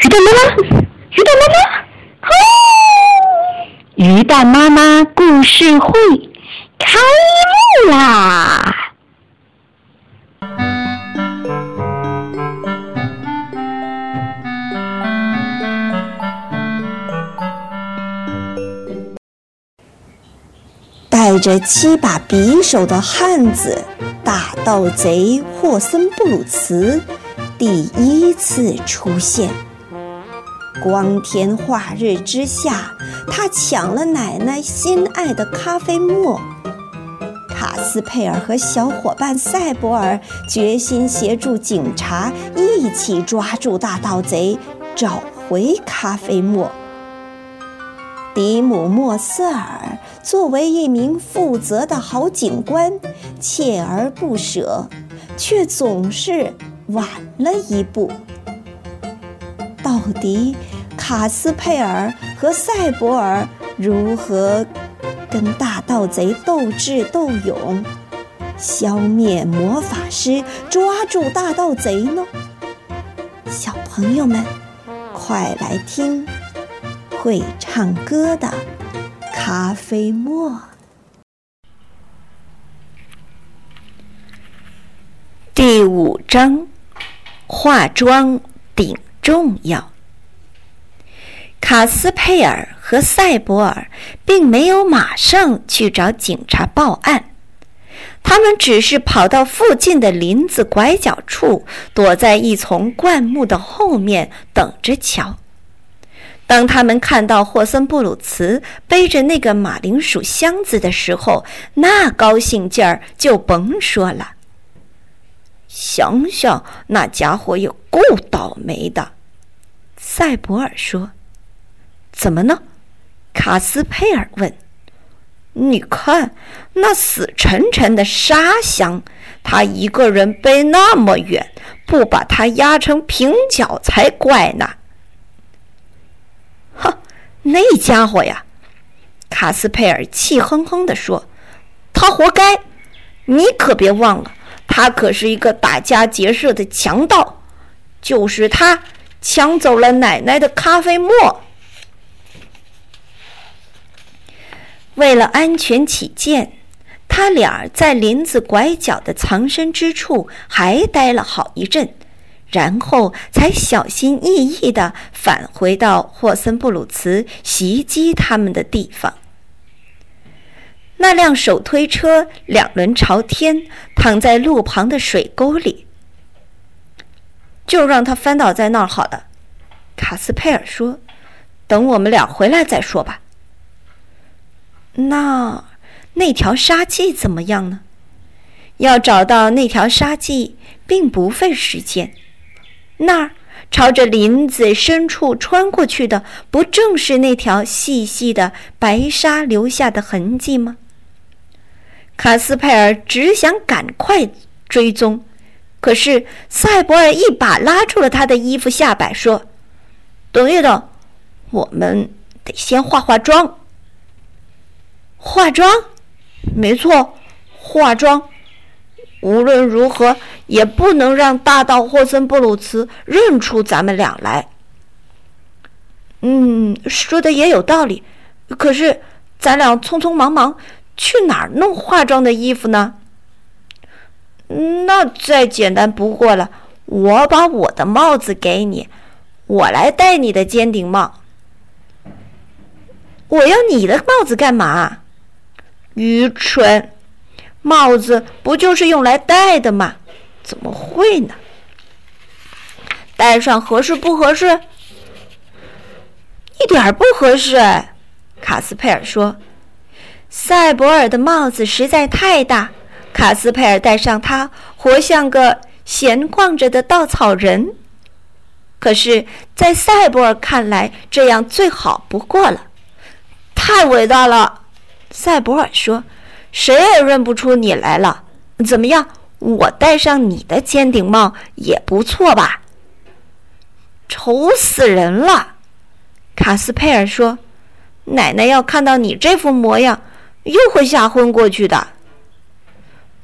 鱼蛋妈妈，鱼蛋妈妈，哦！鱼蛋妈妈故事会开幕啦！带着七把匕首的汉子大盗贼霍森布鲁茨第一次出现。光天化日之下，他抢了奶奶心爱的咖啡沫。卡斯佩尔和小伙伴塞博尔决心协助警察一起抓住大盗贼，找回咖啡沫。迪姆莫瑟尔作为一名负责的好警官，锲而不舍，却总是晚了一步。奥迪卡斯佩尔和塞博尔如何跟大盗贼斗智斗勇，消灭魔法师，抓住大盗贼呢？小朋友们，快来听！会唱歌的咖啡沫。第五章，化妆顶重要。卡斯佩尔和塞博尔并没有马上去找警察报案，他们只是跑到附近的林子拐角处，躲在一丛灌木的后面等着瞧。当他们看到霍森布鲁茨背着那个马铃薯箱子的时候，那高兴劲儿就甭说了。想想那家伙也够倒霉的，塞博尔说：“怎么呢？”卡斯佩尔问。“你看那死沉沉的沙箱，他一个人背那么远，不把它压成平角才怪呢。”哼那家伙呀，卡斯佩尔气哼哼地说：“他活该！你可别忘了，他可是一个打家劫舍的强盗，就是他抢走了奶奶的咖啡沫。”为了安全起见，他俩在林子拐角的藏身之处还待了好一阵。然后才小心翼翼地返回到霍森布鲁茨袭击他们的地方。那辆手推车两轮朝天，躺在路旁的水沟里。就让他翻倒在那儿好了，卡斯佩尔说：“等我们俩回来再说吧。”那那条沙迹怎么样呢？要找到那条沙迹并不费时间。那儿朝着林子深处穿过去的，不正是那条细细的白沙留下的痕迹吗？卡斯佩尔只想赶快追踪，可是塞博尔一把拉住了他的衣服下摆，说：“等一等，我们得先化化妆。”化妆？没错，化妆。无论如何，也不能让大盗霍森布鲁茨认出咱们俩来。嗯，说的也有道理。可是，咱俩匆匆忙忙，去哪儿弄化妆的衣服呢？那再简单不过了。我把我的帽子给你，我来戴你的尖顶帽。我要你的帽子干嘛？愚蠢！帽子不就是用来戴的吗？怎么会呢？戴上合适不合适？一点儿不合适。卡斯佩尔说：“塞博尔的帽子实在太大，卡斯佩尔戴上它，活像个闲逛着的稻草人。可是，在塞博尔看来，这样最好不过了。太伟大了。”塞博尔说。谁也认不出你来了，怎么样？我戴上你的尖顶帽也不错吧？丑死人了！卡斯佩尔说：“奶奶要看到你这副模样，又会吓昏过去的。”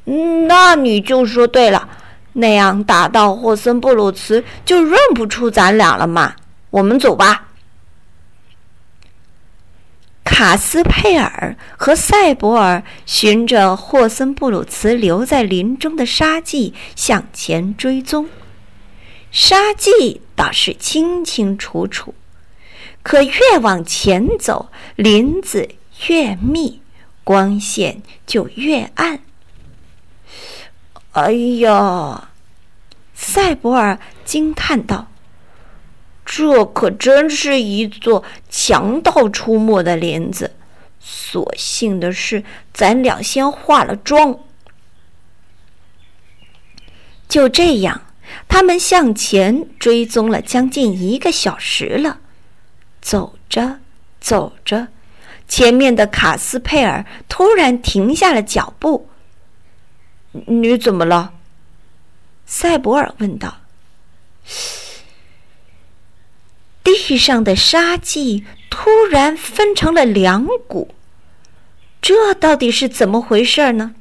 那你就说对了，那样打到霍森布鲁茨就认不出咱俩了嘛？我们走吧。卡斯佩尔和赛博尔循着霍森布鲁茨留在林中的沙迹向前追踪，沙迹倒是清清楚楚，可越往前走，林子越密，光线就越暗。哎呀！赛博尔惊叹道。这可真是一座强盗出没的林子。所幸的是，咱俩先化了妆。就这样，他们向前追踪了将近一个小时了。走着走着，前面的卡斯佩尔突然停下了脚步。“你怎么了？”赛博尔问道。地上的沙迹突然分成了两股，这到底是怎么回事呢？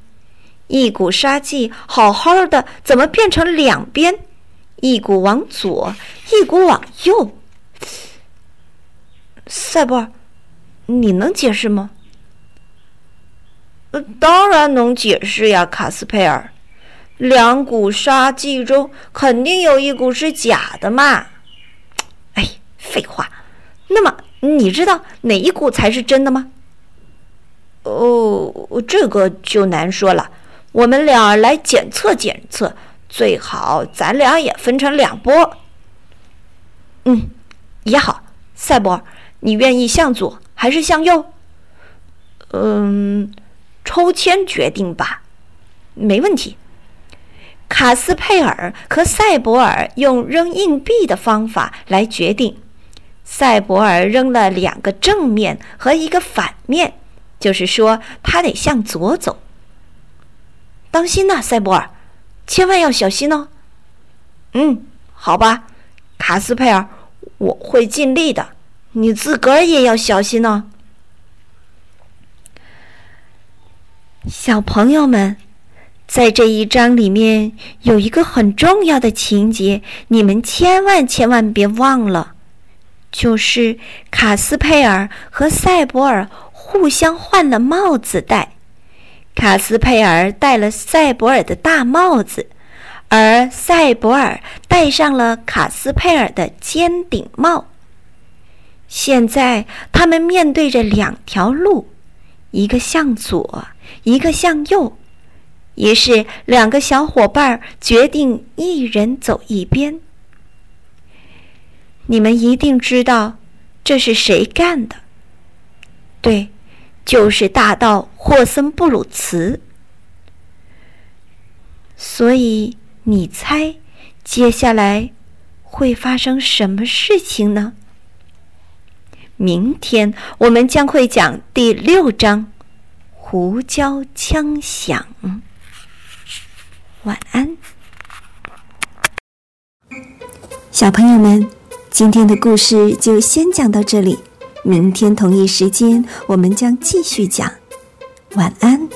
一股沙迹好好的，怎么变成两边？一股往左，一股往右。赛博，你能解释吗？当然能解释呀，卡斯佩尔。两股沙迹中肯定有一股是假的嘛。废话，那么你知道哪一股才是真的吗？哦，这个就难说了。我们俩来检测检测，最好咱俩也分成两波。嗯，也好。赛博，你愿意向左还是向右？嗯，抽签决定吧。没问题。卡斯佩尔和赛博尔用扔硬币的方法来决定。赛博尔扔了两个正面和一个反面，就是说他得向左走。当心呐，赛博尔，千万要小心哦。嗯，好吧，卡斯佩尔，我会尽力的。你自个儿也要小心哦。小朋友们，在这一章里面有一个很重要的情节，你们千万千万别忘了。就是卡斯佩尔和赛博尔互相换了帽子戴，卡斯佩尔戴了赛博尔的大帽子，而赛博尔戴上了卡斯佩尔的尖顶帽。现在他们面对着两条路，一个向左，一个向右。于是，两个小伙伴决定一人走一边。你们一定知道这是谁干的？对，就是大盗霍森布鲁茨。所以你猜，接下来会发生什么事情呢？明天我们将会讲第六章《胡椒枪响》。晚安，小朋友们。今天的故事就先讲到这里，明天同一时间我们将继续讲。晚安。